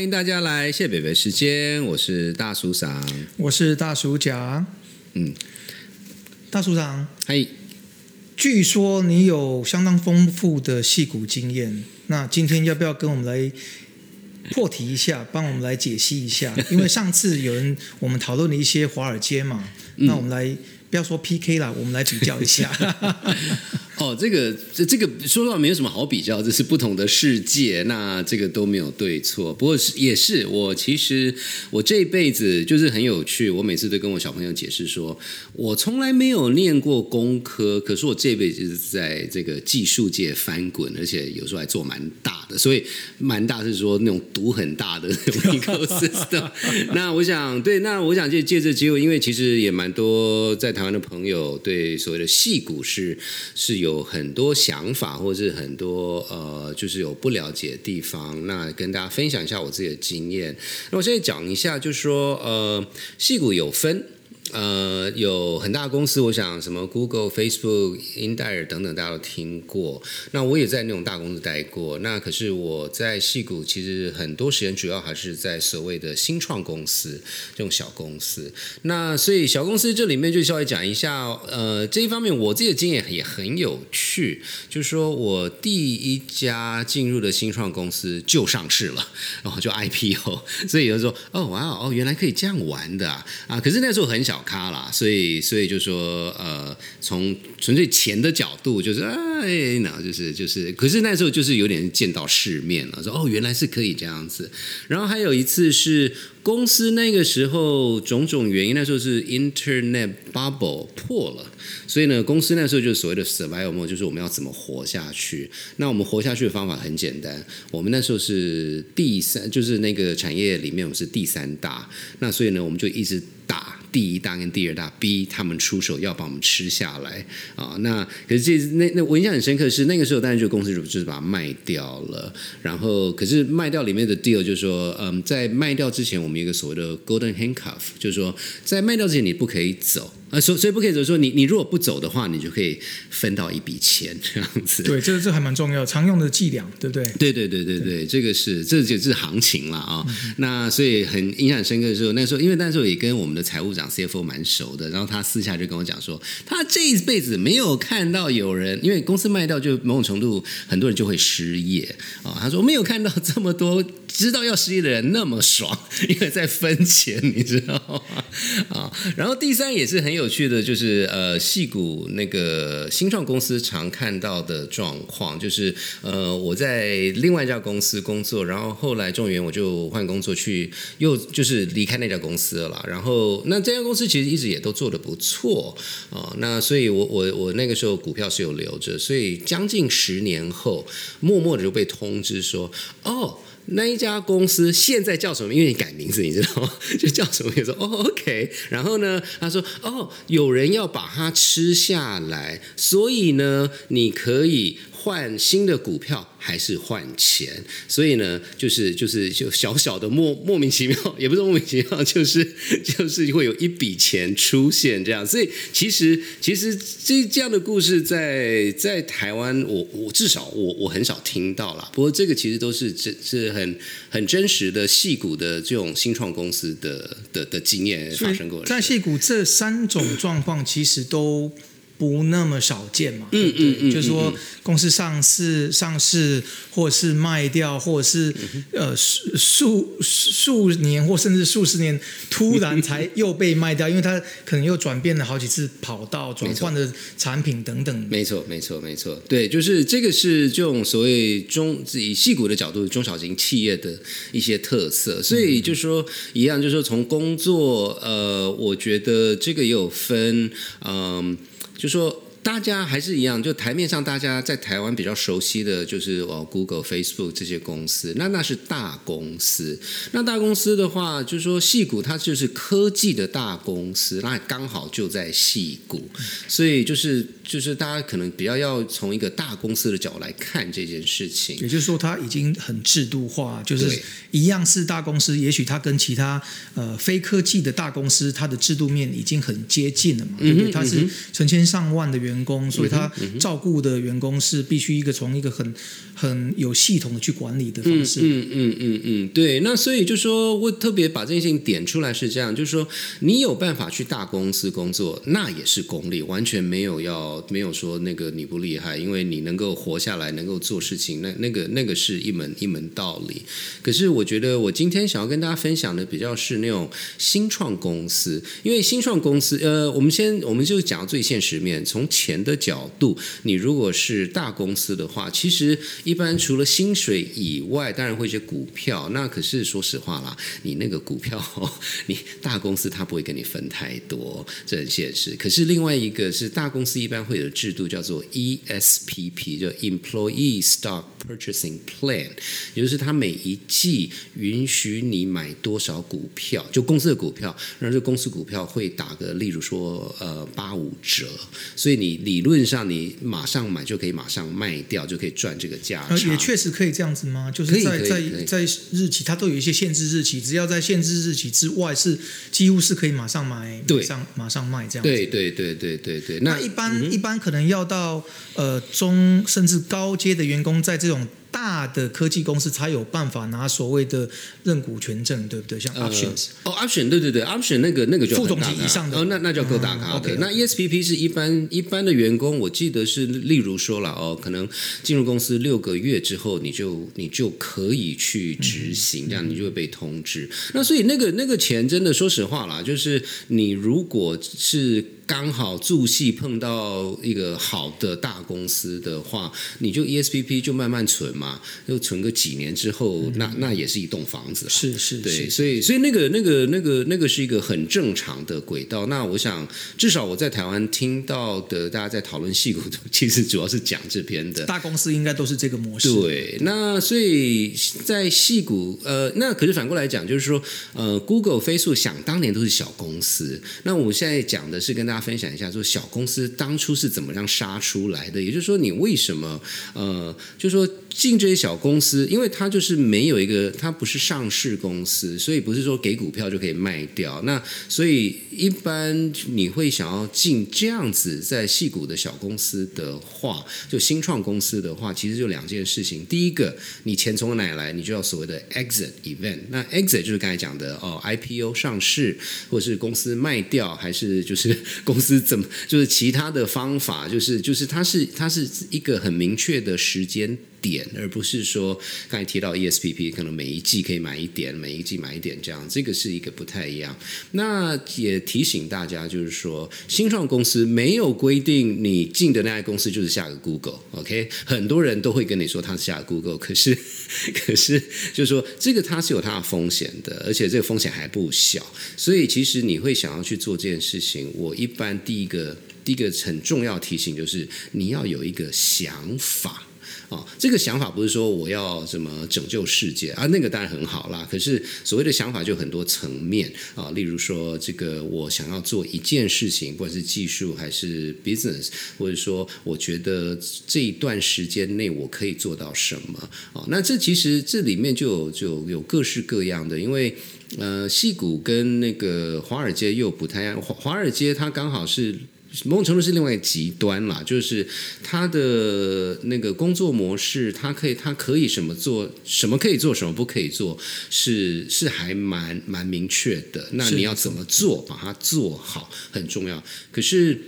欢迎大家来谢北北时间，我是大叔长。我是大叔甲。嗯，大叔长，嗨，据说你有相当丰富的戏骨经验，那今天要不要跟我们来破题一下，帮我们来解析一下？因为上次有人我们讨论了一些华尔街嘛，那我们来不要说 PK 啦，我们来比较一下。哦，这个这这个说实话没有什么好比较，这是不同的世界，那这个都没有对错。不过是也是我其实我这一辈子就是很有趣，我每次都跟我小朋友解释说，我从来没有念过工科，可是我这辈子是在这个技术界翻滚，而且有时候还做蛮大的，所以蛮大是说那种赌很大的 ecosystem。那我想对，那我想借借这机会，因为其实也蛮多在台湾的朋友对所谓的戏股是是有。有很多想法，或是很多呃，就是有不了解的地方，那跟大家分享一下我自己的经验。那我现在讲一下，就是说呃，戏骨有分。呃，有很大公司，我想什么 Google、Facebook、英戴尔等等，大家都听过。那我也在那种大公司待过。那可是我在戏谷，其实很多时间主要还是在所谓的新创公司这种小公司。那所以小公司这里面就稍微讲一下，呃，这一方面我自己的经验也很有趣，就是说我第一家进入的新创公司就上市了，然后就 IPO。所以有人说，哦哇哦，原来可以这样玩的啊！啊，可是那时候很小。咖啦，所以所以就说呃，从纯粹钱的角度，就是哎，那就是就是，可是那时候就是有点见到世面了，说哦，原来是可以这样子。然后还有一次是公司那个时候种种原因，那时候是 Internet bubble 破了，所以呢，公司那时候就所谓的 survival mode，就是我们要怎么活下去。那我们活下去的方法很简单，我们那时候是第三，就是那个产业里面我们是第三大，那所以呢，我们就一直打。第一大跟第二大逼他们出手要把我们吃下来啊！那可是这那那我印象很深刻是那个时候，当然就公司就是把它卖掉了。然后可是卖掉里面的 deal 就是说，嗯，在卖掉之前，我我们一个所谓的 golden handcuff，就是说在卖掉之前你不可以走。啊，所所以不可以说你你如果不走的话，你就可以分到一笔钱这样子。对，这这还蛮重要，常用的伎俩，对不对？对对对对对，这个是这就是行情了啊。那所以很印象深刻的时候，那时候因为那时候也跟我们的财务长 CFO 蛮熟的，然后他私下就跟我讲说，他这一辈子没有看到有人因为公司卖掉，就某种程度很多人就会失业啊。他说没有看到这么多知道要失业的人那么爽，因为在分钱，你知道吗？啊，然后第三也是很有。有趣的就是，呃，戏股那个新创公司常看到的状况，就是，呃，我在另外一家公司工作，然后后来众元我就换工作去，又就是离开那家公司了。然后那这家公司其实一直也都做的不错啊。那所以我我我那个时候股票是有留着，所以将近十年后，默默的就被通知说，哦。那一家公司现在叫什么？因为你改名字，你知道吗？就叫什么？你说哦，OK。然后呢，他说哦，有人要把它吃下来，所以呢，你可以。换新的股票还是换钱？所以呢，就是就是就小小的莫莫名其妙，也不是莫名其妙，就是 就是会有一笔钱出现这样。所以其实其实这这样的故事在在台湾，我我至少我我很少听到了。不过这个其实都是真是很很真实的戏股的这种新创公司的的的经验发生过。在戏股这三种状况其实都。不那么少见嘛，嗯嗯嗯，就是说公司上市、上市，或者是卖掉，或者是呃数数数年或甚至数十年，突然才又被卖掉，因为它可能又转变了好几次跑道，转换的产品等等。没错，没错，没错，对，就是这个是这种所谓中以细股的角度，中小型企业的一些特色。所以就说一样，就是说从工作，呃，我觉得这个也有分，嗯。就说。大家还是一样，就台面上大家在台湾比较熟悉的就是哦，Google、Facebook 这些公司，那那是大公司。那大公司的话，就是说戏股它就是科技的大公司，那刚好就在戏股，所以就是就是大家可能比较要从一个大公司的角度来看这件事情。也就是说，它已经很制度化，就是一样是大公司，也许它跟其他呃非科技的大公司，它的制度面已经很接近了嘛，对不对？它是成千上万的员。员工，所以他照顾的员工是必须一个从一个很很有系统的去管理的方式。嗯嗯嗯嗯，对。那所以就说我特别把这件事情点出来是这样，就是说你有办法去大公司工作，那也是功力，完全没有要没有说那个你不厉害，因为你能够活下来，能够做事情，那那个那个是一门一门道理。可是我觉得我今天想要跟大家分享的比较是那种新创公司，因为新创公司，呃，我们先我们就讲最现实面，从钱的角度，你如果是大公司的话，其实一般除了薪水以外，当然会一些股票。那可是说实话啦，你那个股票，你大公司它不会跟你分太多，这很现实。可是另外一个是大公司一般会有制度叫做 ESPP，就 Employee Stock Purchasing Plan，也就是它每一季允许你买多少股票，就公司的股票，然后这公司股票会打个，例如说呃八五折，所以你理论上你马上买就可以马上卖掉，就可以赚这个价差。也确实可以这样子吗？就是在在在日期，它都有一些限制日期，只要在限制日期之外，是几乎是可以马上买，马上马上卖这样。对对对对对对。那一般一般可能要到呃中甚至高阶的员工在这种。大的科技公司才有办法拿所谓的认股权证，对不对？像 options 哦，option 对对对，option 那个那个就副总级以上的哦，那那叫够大咖的。那 ESPP 是一般一般的员工，我记得是例如说了哦，可能进入公司六个月之后，你就你就可以去执行，这样你就会被通知。那所以那个那个钱真的，说实话啦，就是你如果是。刚好助戏碰到一个好的大公司的话，你就 ESPP 就慢慢存嘛，就存个几年之后，那那也是一栋房子。是是，对，所以所以那个那个那个那个是一个很正常的轨道。那我想，至少我在台湾听到的，大家在讨论戏骨，其实主要是讲这边的大公司应该都是这个模式。对，那所以在戏骨，呃，那可是反过来讲，就是说，呃，Google、Facebook 想当年都是小公司。那我现在讲的是跟大家。分享一下，说小公司当初是怎么样杀出来的？也就是说，你为什么呃，就是说进这些小公司，因为它就是没有一个，它不是上市公司，所以不是说给股票就可以卖掉。那所以一般你会想要进这样子在细股的小公司的话，就新创公司的话，其实就两件事情。第一个，你钱从哪来？你就要所谓的 exit event。那 exit 就是刚才讲的哦，IPO 上市，或者是公司卖掉，还是就是。公司怎么就是其他的方法，就是就是它是它是一个很明确的时间点，而不是说刚才提到 ESPP 可能每一季可以买一点，每一季买一点这样，这个是一个不太一样。那也提醒大家，就是说新创公司没有规定你进的那家公司就是下个 Google，OK？很多人都会跟你说他是下个 Google，可是可是就是说这个它是有它的风险的，而且这个风险还不小，所以其实你会想要去做这件事情，我一。一般第一个第一个很重要提醒就是你要有一个想法。啊，这个想法不是说我要怎么拯救世界啊，那个当然很好啦。可是所谓的想法就很多层面啊，例如说这个我想要做一件事情，不管是技术还是 business，或者说我觉得这一段时间内我可以做到什么啊？那这其实这里面就有就有各式各样的，因为。呃，戏谷跟那个华尔街又不太一样。华华尔街它刚好是某种程度是另外一个极端啦，就是他的那个工作模式，他可以他可以什么做，什么可以做，什么不可以做，是是还蛮蛮明确的。那你要怎么做，把它做好很重要。可是。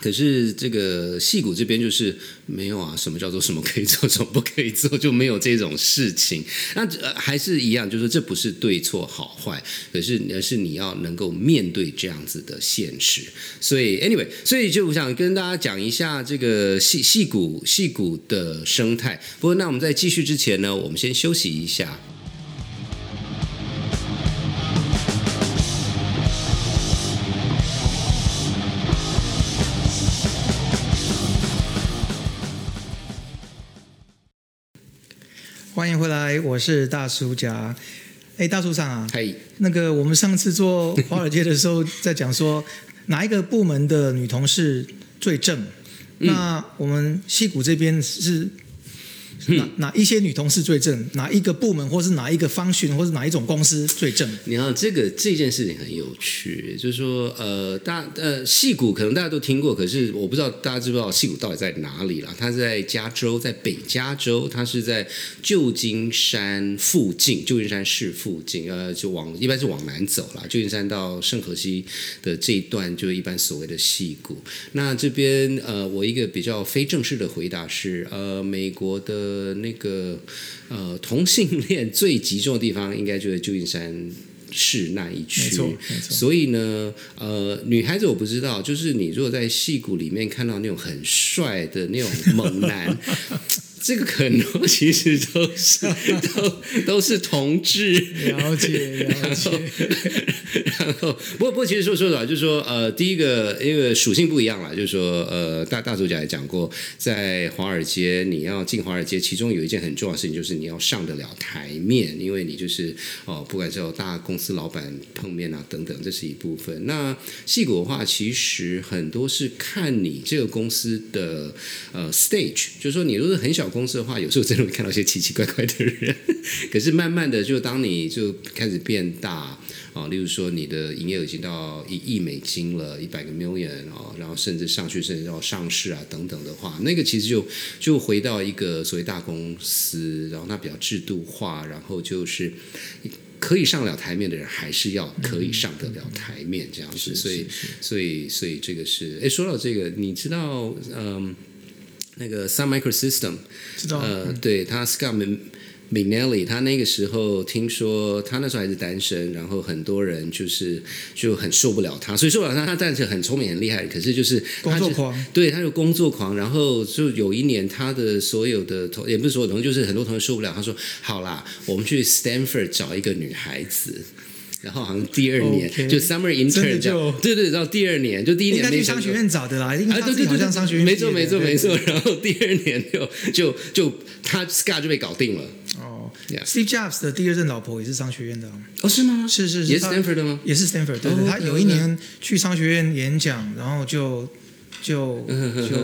可是这个戏骨这边就是没有啊，什么叫做什么可以做，什么不可以做，就没有这种事情。那还是一样，就是这不是对错好坏，可是而是你要能够面对这样子的现实。所以，anyway，所以就我想跟大家讲一下这个戏戏骨戏骨的生态。不过，那我们在继续之前呢，我们先休息一下。欢迎回来，我是大叔家。哎，大叔上啊，嘿，那个我们上次做华尔街的时候，在讲说哪一个部门的女同事最正？那我们戏谷这边是哪哪一些女同事最正，哪一个部门或是哪一个方群或是哪一种公司最正？你看这个这件事情很有趣，就是说呃大呃戏谷可能大家都听过，可是我不知道大家知不知道戏谷到底在哪里了？它是在加州，在北加州，它是在旧金山附近，旧金山市附近，呃，就往一般是往南走了，旧金山到圣河西的这一段，就一般所谓的戏谷。那这边呃，我一个比较非正式的回答是，呃，美国的那个呃同性恋最集中的地方，应该就是旧金山。市那一区，所以呢，呃，女孩子我不知道，就是你如果在戏骨里面看到那种很帅的那种猛男，这个可能其实都是都都是同志。了解了解，然后，不过不过，其实说说实话，就是说，呃，第一个因为属性不一样啦，就是说，呃，大大主角也讲过，在华尔街，你要进华尔街，其中有一件很重要的事情，就是你要上得了台面，因为你就是哦，不管是有大公司是老板碰面啊等等，这是一部分。那戏骨的话，其实很多是看你这个公司的呃 stage，就是说，你如果是很小公司的话，有时候真的会看到一些奇奇怪怪的人，可是慢慢的，就当你就开始变大。啊，例如说你的营业额已经到一亿美金了，一百个 million 哦，然后甚至上去甚至要上市啊等等的话，那个其实就就回到一个所谓大公司，然后它比较制度化，然后就是可以上了台面的人还是要可以上得了台面这样子，所以所以所以这个是，哎，说到这个，你知道嗯，那个 Sun Microsystem 知道。呃，对，他 Scott McNally，他那个时候听说他那时候还是单身，然后很多人就是就很受不了他，所以受不了他。他但是很聪明很厉害，可是就是工作狂，对，他就工作狂。然后就有一年，他的所有的同也不是所有同学，就是很多同学受不了。他说：“好啦，我们去 Stanford 找一个女孩子。”然后好像第二年就 summer intern 这样就对对，然后第二年就第一年没该去商学院找的啦，因为啊，对对对，像商学院没错没错没。错然后第二年就就就他 Scar 就被搞定了。哦 Yeah，Steve Jobs 的第二任老婆也是商学院的哦，哦，是吗？是是是，也是 Stanford 的吗？也是 Stanford，对哦对，他有一年去商学院演讲，然后就就就，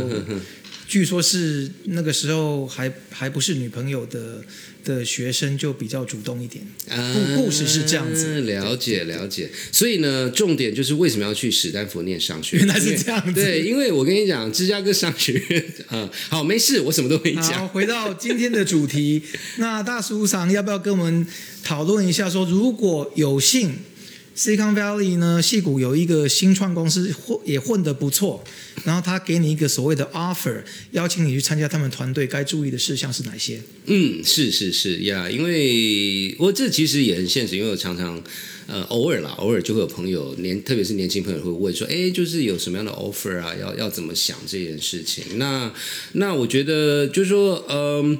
据说是那个时候还还不是女朋友的的学生，就比较主动一点。啊故故事是这样子了解了解。所以呢，重点就是为什么要去史丹佛念商学？原来是这样子对，因为我跟你讲，芝加哥商学院啊、好，没事，我什么都会好，讲。回到今天的主题，那大叔长要不要跟我们讨论一下说如果有幸 Silicon Valley 呢，戏谷有一个新创公司混也混得不错，然后他给你一个所谓的 offer，邀请你去参加他们团队，该注意的事项是哪些？嗯，是是是呀，因为我这其实也很现实，因为我常常呃偶尔啦，偶尔就会有朋友年，特别是年轻朋友会问说，哎，就是有什么样的 offer 啊，要要怎么想这件事情？那那我觉得就是说，嗯、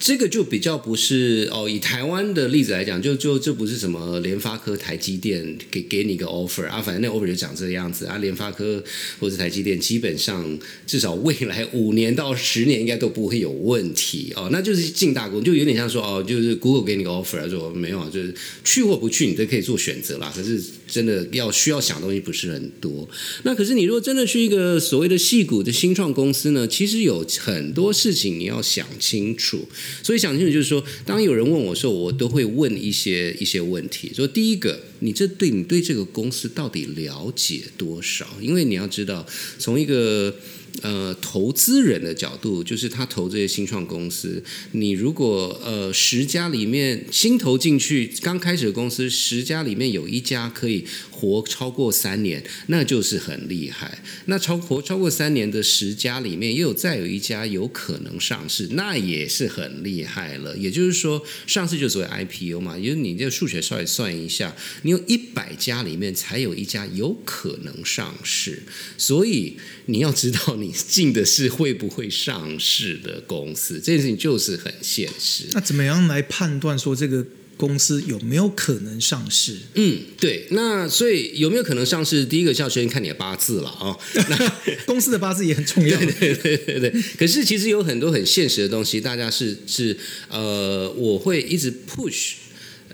这个就比较不是哦，以台湾的例子来讲，就就这不是什么联发科、台积电给给你一个 offer 啊，反正那 offer 就长这个样子啊。联发科或者台积电，基本上至少未来五年到十年应该都不会有问题哦。那就是进大公，就有点像说哦，就是 Google 给你个 offer，说没有，就是去或不去你都可以做选择啦。可是真的要需要想的东西不是很多。那可是你如果真的是一个所谓的戏骨的新创公司呢，其实有很多事情你要想清楚。所以想清楚就是说，当有人问我说，我都会问一些一些问题。说第一个，你这对你对这个公司到底了解多少？因为你要知道，从一个呃投资人的角度，就是他投这些新创公司，你如果呃十家里面新投进去，刚开始的公司十家里面有一家可以活超过三年，那就是很厉害。那超活超过三年的十家里面，又有再有一家有可能上市，那也是很厉害了。也就是说，上市就所谓 IPO 嘛，也就是你这个数学稍微算一下，你有一百家里面才有一家有可能上市，所以你要知道你进的是会不会上市的公司，这件事情就是很现实。那怎么样来判断说这个公司有没有可能上市？嗯，对，那所以有没有可能上市？第一个要先看你的八字了啊、那公司的八字也很重要。对对对对，可是其实有很多很现实的东西，大家是是呃，我会一直 push。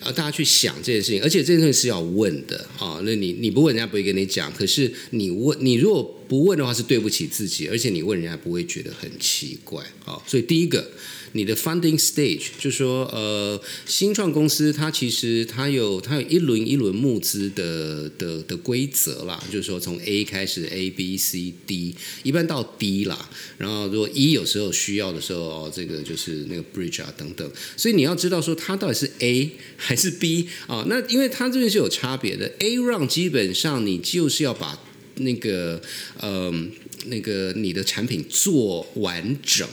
啊，大家去想这件事情，而且这件事情是要问的啊。那你你不问，人家不会跟你讲。可是你问，你如果不问的话，是对不起自己，而且你问人家不会觉得很奇怪啊。所以第一个，你的 funding stage，就说呃，新创公司它其实它有它有一轮一轮募资的的的规则啦，就是说从 A 开始 A B C D，一般到 D 啦，然后如果一有时候需要的时候，哦，这个就是那个 bridge 啊等等，所以你要知道说它到底是 A 还是 B 啊？那因为它这边是有差别的，A round 基本上你就是要把那个嗯。那个你的产品做完整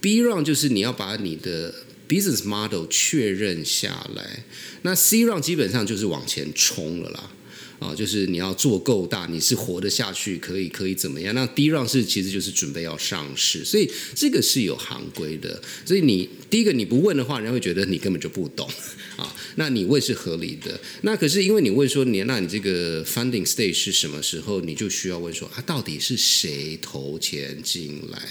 ，B round 就是你要把你的 business model 确认下来，那 C round 基本上就是往前冲了啦，啊，就是你要做够大，你是活得下去，可以可以怎么样？那 D round 是其实就是准备要上市，所以这个是有行规的，所以你第一个你不问的话，人家会觉得你根本就不懂。啊，那你问是合理的。那可是因为你问说你，那你这个 funding stage 是什么时候，你就需要问说啊，到底是谁投钱进来？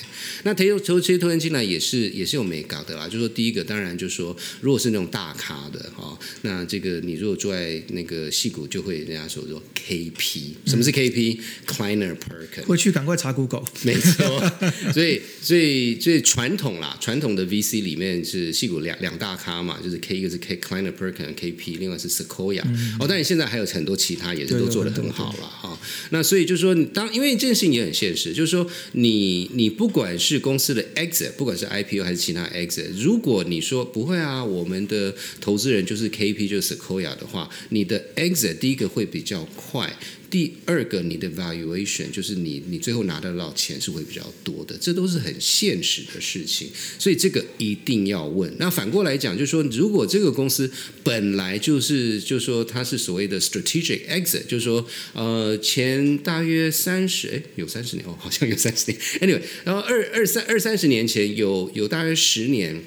那投投这些投钱进来也是也是有美感的啦。就说第一个，当然就说如果是那种大咖的哈，那这个你如果住在那个戏谷，就会人家说说 KP，什么是 KP？Kleiner Perkin。回去赶快查 Google。没错。所以所以最传统啦，传统的 VC 里面是戏骨两两大咖嘛，就是 K 一个是 K Kleiner。Perkin、KP，另外是 Sequoia，哦，但是现在还有很多其他也是都做的很好了哈。那所以就是说，当因为这件事情也很现实，就是说，你你不管是公司的 exit，不管是 IPO 还是其他 exit，如果你说不会啊，我们的投资人就是 KP 就是 Sequoia 的话，你的 exit 第一个会比较快。第二个，你的 valuation 就是你你最后拿得到钱是会比较多的，这都是很现实的事情，所以这个一定要问。那反过来讲，就是说，如果这个公司本来就是就是说它是所谓的 strategic exit，就是说呃前大约三十哎有三十年哦，好像有三十年，anyway，然后二二三二三十年前有有大约十年。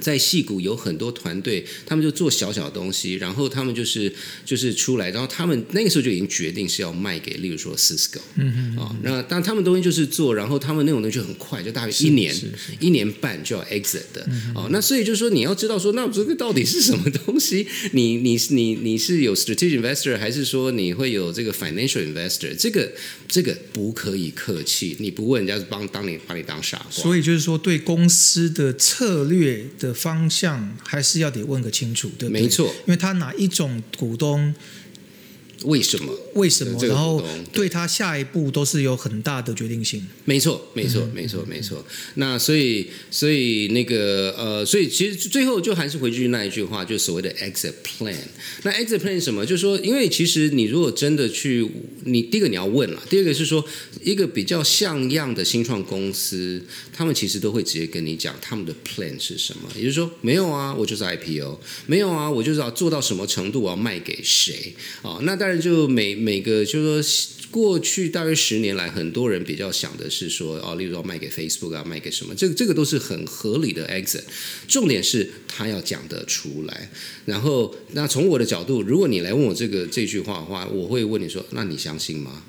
在戏谷有很多团队，他们就做小小的东西，然后他们就是就是出来，然后他们那个时候就已经决定是要卖给，例如说 Cisco，嗯嗯啊，那但他们东西就是做，然后他们那种东西就很快，就大约一年一年半就要 exit 的，哦，那所以就是说你要知道说，那这个到底是什么东西？你 你你你是有 strategic investor，还是说你会有这个 financial investor？这个这个不可以客气，你不问人家是帮当你把你当傻瓜。所以就是说对公司的策略。的方向还是要得问个清楚，对不对？没错，因为他哪一种股东。为什么？为什么？然后对他下一步都是有很大的决定性。没错，没错，没错，没错。那所以，所以那个呃，所以其实最后就还是回去那一句话，就所谓的 exit plan。那 exit plan 什么？就是说，因为其实你如果真的去，你第一个你要问了，第二个是说，一个比较像样的新创公司，他们其实都会直接跟你讲他们的 plan 是什么。也就是说，没有啊，我就是 IPO；没有啊，我就是要做到什么程度，我要卖给谁啊？那当然。就每每个，就是说，过去大约十年来，很多人比较想的是说，哦，例如说卖给 Facebook 啊，卖给什么，这个这个都是很合理的 exit。重点是他要讲得出来。然后，那从我的角度，如果你来问我这个这句话的话，我会问你说，那你相信吗？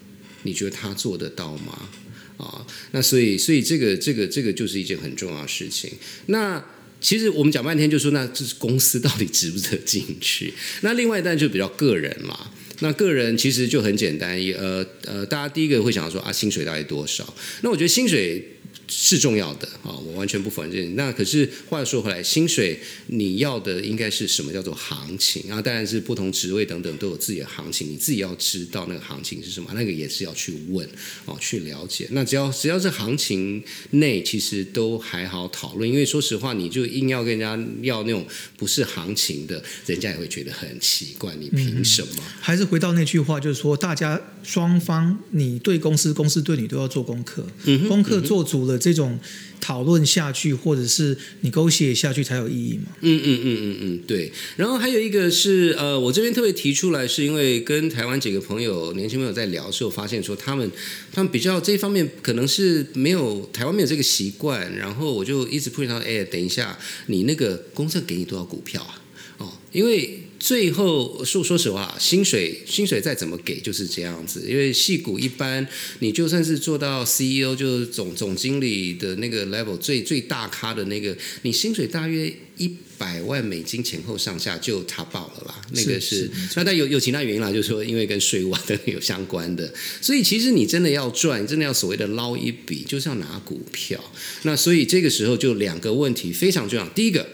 你觉得他做得到吗？啊，那所以，所以这个这个这个就是一件很重要的事情。那其实我们讲半天，就说那这是公司到底值不值得进去？那另外，但就比较个人嘛。那个人其实就很简单，呃呃，大家第一个会想到说啊，薪水大概多少？那我觉得薪水。是重要的啊，我完全不否认。那可是话又说回来，薪水你要的应该是什么叫做行情啊？当然是不同职位等等都有自己的行情，你自己要知道那个行情是什么，那个也是要去问哦，去了解。那只要只要是行情内，其实都还好讨论。因为说实话，你就硬要跟人家要那种不是行情的，人家也会觉得很奇怪。你凭什么？还是回到那句话，就是说，大家双方，你对公司，公司对你都要做功课，嗯功课做足了。这种讨论下去，或者是你勾写下去才有意义嘛？嗯嗯嗯嗯嗯，对。然后还有一个是，呃，我这边特别提出来，是因为跟台湾几个朋友、年轻朋友在聊的时候，发现说他们他们比较这方面可能是没有台湾没有这个习惯，然后我就一直 push 他，哎，等一下，你那个公司给你多少股票啊？哦，因为。最后说说实话，薪水薪水再怎么给就是这样子，因为戏股一般，你就算是做到 CEO，就是总总经理的那个 level，最最大咖的那个，你薪水大约一百万美金前后上下就查爆了啦。那个是是那但有有其他原因啦，就是说因为跟税务啊等等有相关的，所以其实你真的要赚，真的要所谓的捞一笔，就是要拿股票。那所以这个时候就两个问题非常重要。第一个，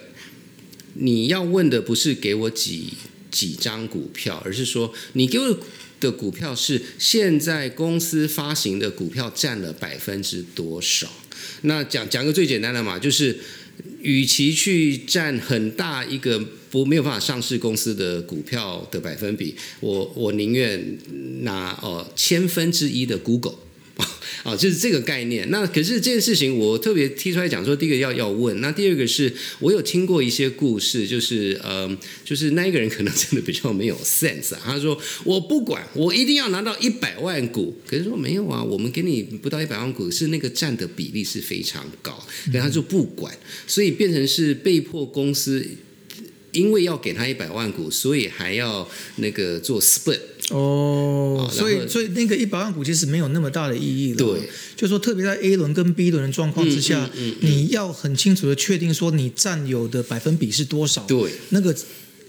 你要问的不是给我几几张股票，而是说你给我的股票是现在公司发行的股票占了百分之多少？那讲讲个最简单的嘛，就是与其去占很大一个不没有办法上市公司的股票的百分比，我我宁愿拿哦千分之一的 Google。啊，就是这个概念。那可是这件事情，我特别提出来讲说，第一个要要问，那第二个是我有听过一些故事，就是呃，就是那一个人可能真的比较没有 sense 啊。他说我不管，我一定要拿到一百万股。可是说没有啊，我们给你不到一百万股，是那个占的比例是非常高。可他就不管，所以变成是被迫公司。因为要给他一百万股，所以还要那个做 split 哦，所以所以那个一百万股其实没有那么大的意义了。对，就说特别在 A 轮跟 B 轮的状况之下，你要很清楚的确定说你占有的百分比是多少。对，那个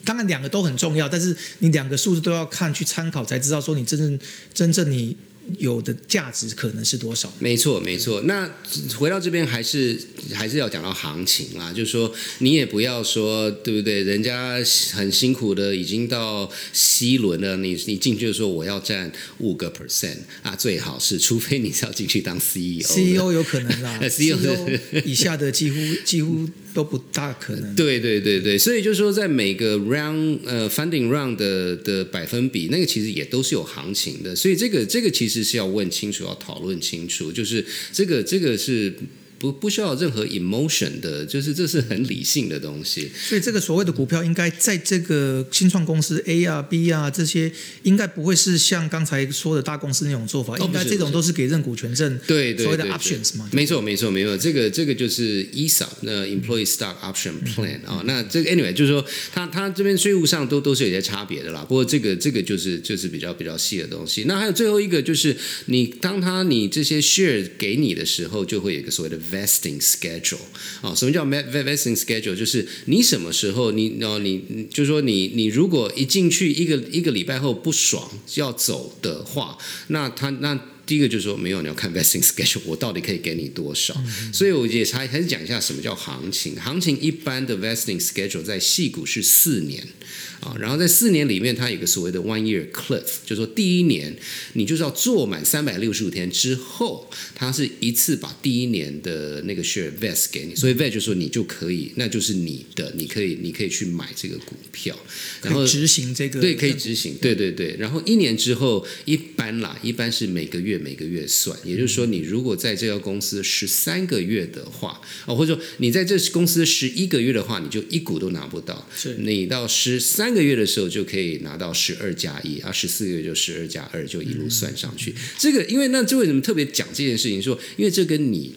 当然两个都很重要，但是你两个数字都要看去参考，才知道说你真正真正你。有的价值可能是多少？没错，没错。那回到这边还是还是要讲到行情啦，就是说你也不要说对不对？人家很辛苦的已经到 C 轮了，你你进去就说我要占五个 percent 啊，最好是，除非你是要进去当 CEO，CEO 有可能啦，CEO 以下的几乎几乎。都不大可能。对对对对，所以就是说，在每个 round 呃 funding round 的的百分比，那个其实也都是有行情的。所以这个这个其实是要问清楚，要讨论清楚，就是这个这个是。不不需要任何 emotion 的，就是这是很理性的东西。所以这个所谓的股票，应该在这个新创公司 A 啊 B 啊这些，应该不会是像刚才说的大公司那种做法。应该这种都是给认股权证，对所谓的 options 嘛。没错没错没错，这个这个就是 ESA 那 Employee Stock Option Plan 啊。那这个 anyway 就是说，它它这边税务上都都是有些差别的啦。不过这个这个就是就是比较比较细的东西。那还有最后一个就是，你当他你这些 share 给你的时候，就会有一个所谓的。Vesting schedule 啊，什么叫 vesting schedule？就是你什么时候，你哦，你就是说，你你如果一进去一个一个礼拜后不爽要走的话，那他那第一个就是说没有，你要看 vesting schedule，我到底可以给你多少？所以我也还还是讲一下什么叫行情。行情一般的 vesting schedule 在细股是四年。啊，然后在四年里面，它有个所谓的 one year cliff，就是说第一年你就是要做满三百六十五天之后，它是一次把第一年的那个 share vest 给你，所以 vest 就说你就可以，那就是你的，你可以你可以去买这个股票，然后执行这个对，可以执行，对对对。然后一年之后，一般啦，一般是每个月每个月算，也就是说，你如果在这家公司十三个月的话，哦，或者说你在这公司十一个月的话，你就一股都拿不到，是你到十三。个月的时候就可以拿到十二加一啊，十四个月就十二加二，就一路算上去。这个，因为那这为什么特别讲这件事情？说，因为这跟你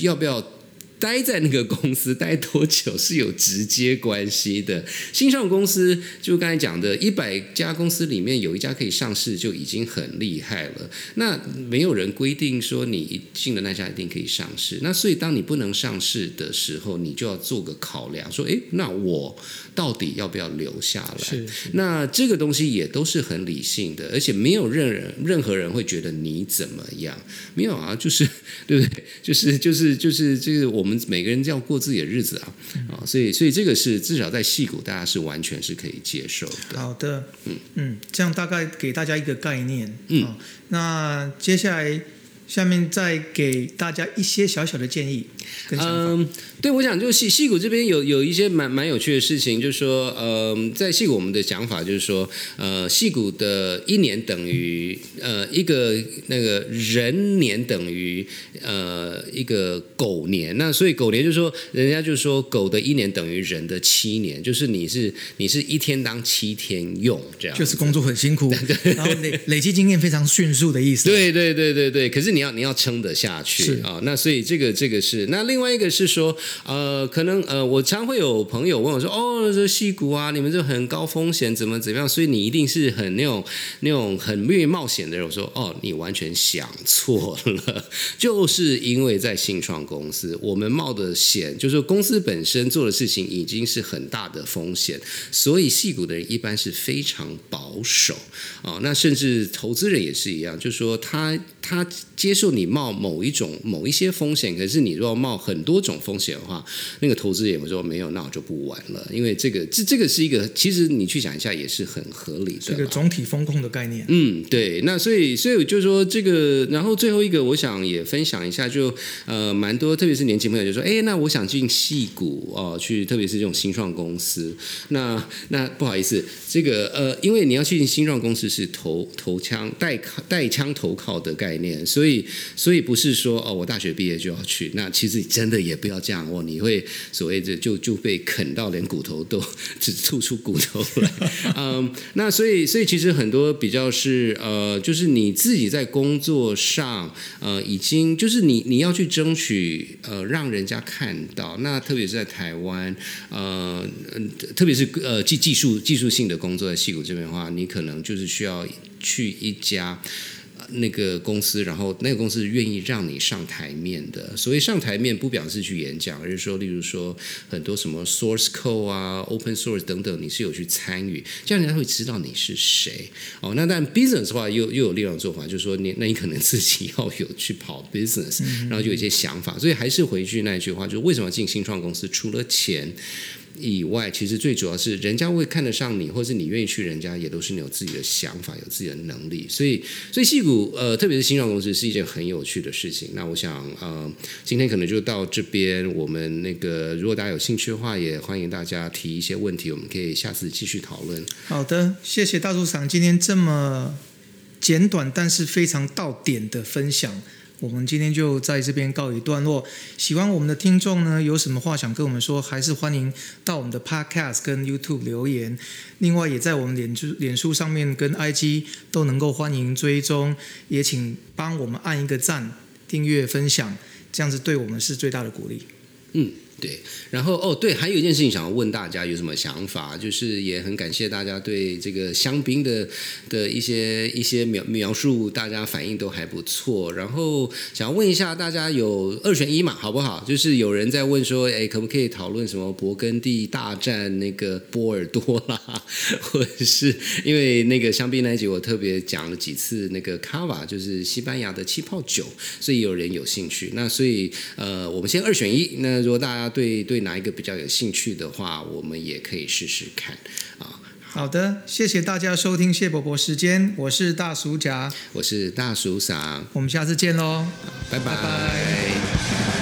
要不要。待在那个公司待多久是有直接关系的。新创公司就刚才讲的，一百家公司里面有一家可以上市就已经很厉害了。那没有人规定说你进了那家一定可以上市。那所以当你不能上市的时候，你就要做个考量，说：哎，那我到底要不要留下来？那这个东西也都是很理性的，而且没有任人任何人会觉得你怎么样。没有啊，就是对不对？就是就是就是这个我。我们每个人要过自己的日子啊，啊，所以所以这个是至少在戏骨，大家是完全是可以接受的。好的，嗯嗯，这样大概给大家一个概念。嗯，那接下来下面再给大家一些小小的建议。嗯，对，我想就是戏戏骨这边有有一些蛮蛮有趣的事情，就是说，呃，在戏骨我们的讲法就是说，呃，戏骨的一年等于呃一个那个人年等于呃一个狗年，那所以狗年就是说，人家就是说狗的一年等于人的七年，就是你是你是一天当七天用这样，就是工作很辛苦，然后累累积经验非常迅速的意思。对对对对对，可是你要你要撑得下去是啊。那所以这个这个是那另外一个是说，呃，可能呃，我常会有朋友问我说，哦，这戏骨啊，你们这很高风险，怎么怎么样？所以你一定是很那种那种很愿意冒险的人。我说，哦，你完全想错了，就是因为在信创公司，我们冒的险，就是公司本身做的事情已经是很大的风险，所以戏骨的人一般是非常保守啊、那甚至投资人也是一样，就是说他他接受你冒某一种某一些风险，可是你如果冒很多种风险的话，那个投资人说没有，那我就不玩了，因为这个这这个是一个，其实你去想一下也是很合理的。这个总体风控的概念。嗯，对，那所以所以就是说这个，然后最后一个，我想也分享一下就，呃蛮多，特别是年轻朋友就说，哎，那我想进戏股哦，去特别是这种新创公司，那那不好意思，这个呃，因为你要去新创公司是投投枪带靠带枪投靠的概念，所以所以不是说哦，我大学毕业就要去，那其实你真的也不要这样哦，你会所谓的就就被啃到连骨头都只吐出骨头来，嗯，那所以所以其实很多比较是呃，就是你自己在工作上呃，已经就是你你要去争取呃，让人家看到，那特别是在台湾呃，嗯特别是呃技技术技术性的工作在戏谷这边的话，你可能就是需要去一家。呃那个公司，然后那个公司愿意让你上台面的。所谓上台面，不表示去演讲，而是说，例如说很多什么 source code 啊、open source 等等，你是有去参与，这样人家会知道你是谁。哦，那但 business 的话又又有另外一种做法，就是说你那你可能自己要有去跑 business，然后就有一些想法。所以还是回去那一句话，就是为什么进新创公司，除了钱。以外，其实最主要是人家会看得上你，或是你愿意去人家，也都是你有自己的想法，有自己的能力。所以，所以戏骨呃，特别是新创公司是一件很有趣的事情。那我想呃，今天可能就到这边。我们那个如果大家有兴趣的话，也欢迎大家提一些问题，我们可以下次继续讨论。好的，谢谢大组长今天这么简短但是非常到点的分享。我们今天就在这边告一段落。喜欢我们的听众呢，有什么话想跟我们说，还是欢迎到我们的 Podcast 跟 YouTube 留言。另外，也在我们脸书、脸书上面跟 IG 都能够欢迎追踪，也请帮我们按一个赞、订阅、分享，这样子对我们是最大的鼓励。嗯，对。然后哦，对，还有一件事情想要问大家有什么想法，就是也很感谢大家对这个香槟的的一些一些描描述，大家反应都还不错。然后想要问一下大家有二选一嘛，好不好？就是有人在问说，哎，可不可以讨论什么勃艮第大战那个波尔多啦，或者是因为那个香槟那一集我特别讲了几次那个卡瓦，就是西班牙的气泡酒，所以有人有兴趣。那所以呃，我们先二选一。那如果大家对对哪一个比较有兴趣的话，我们也可以试试看啊。好的，谢谢大家收听谢伯伯时间，我是大叔甲，我是大叔傻，我们下次见喽。拜拜。拜拜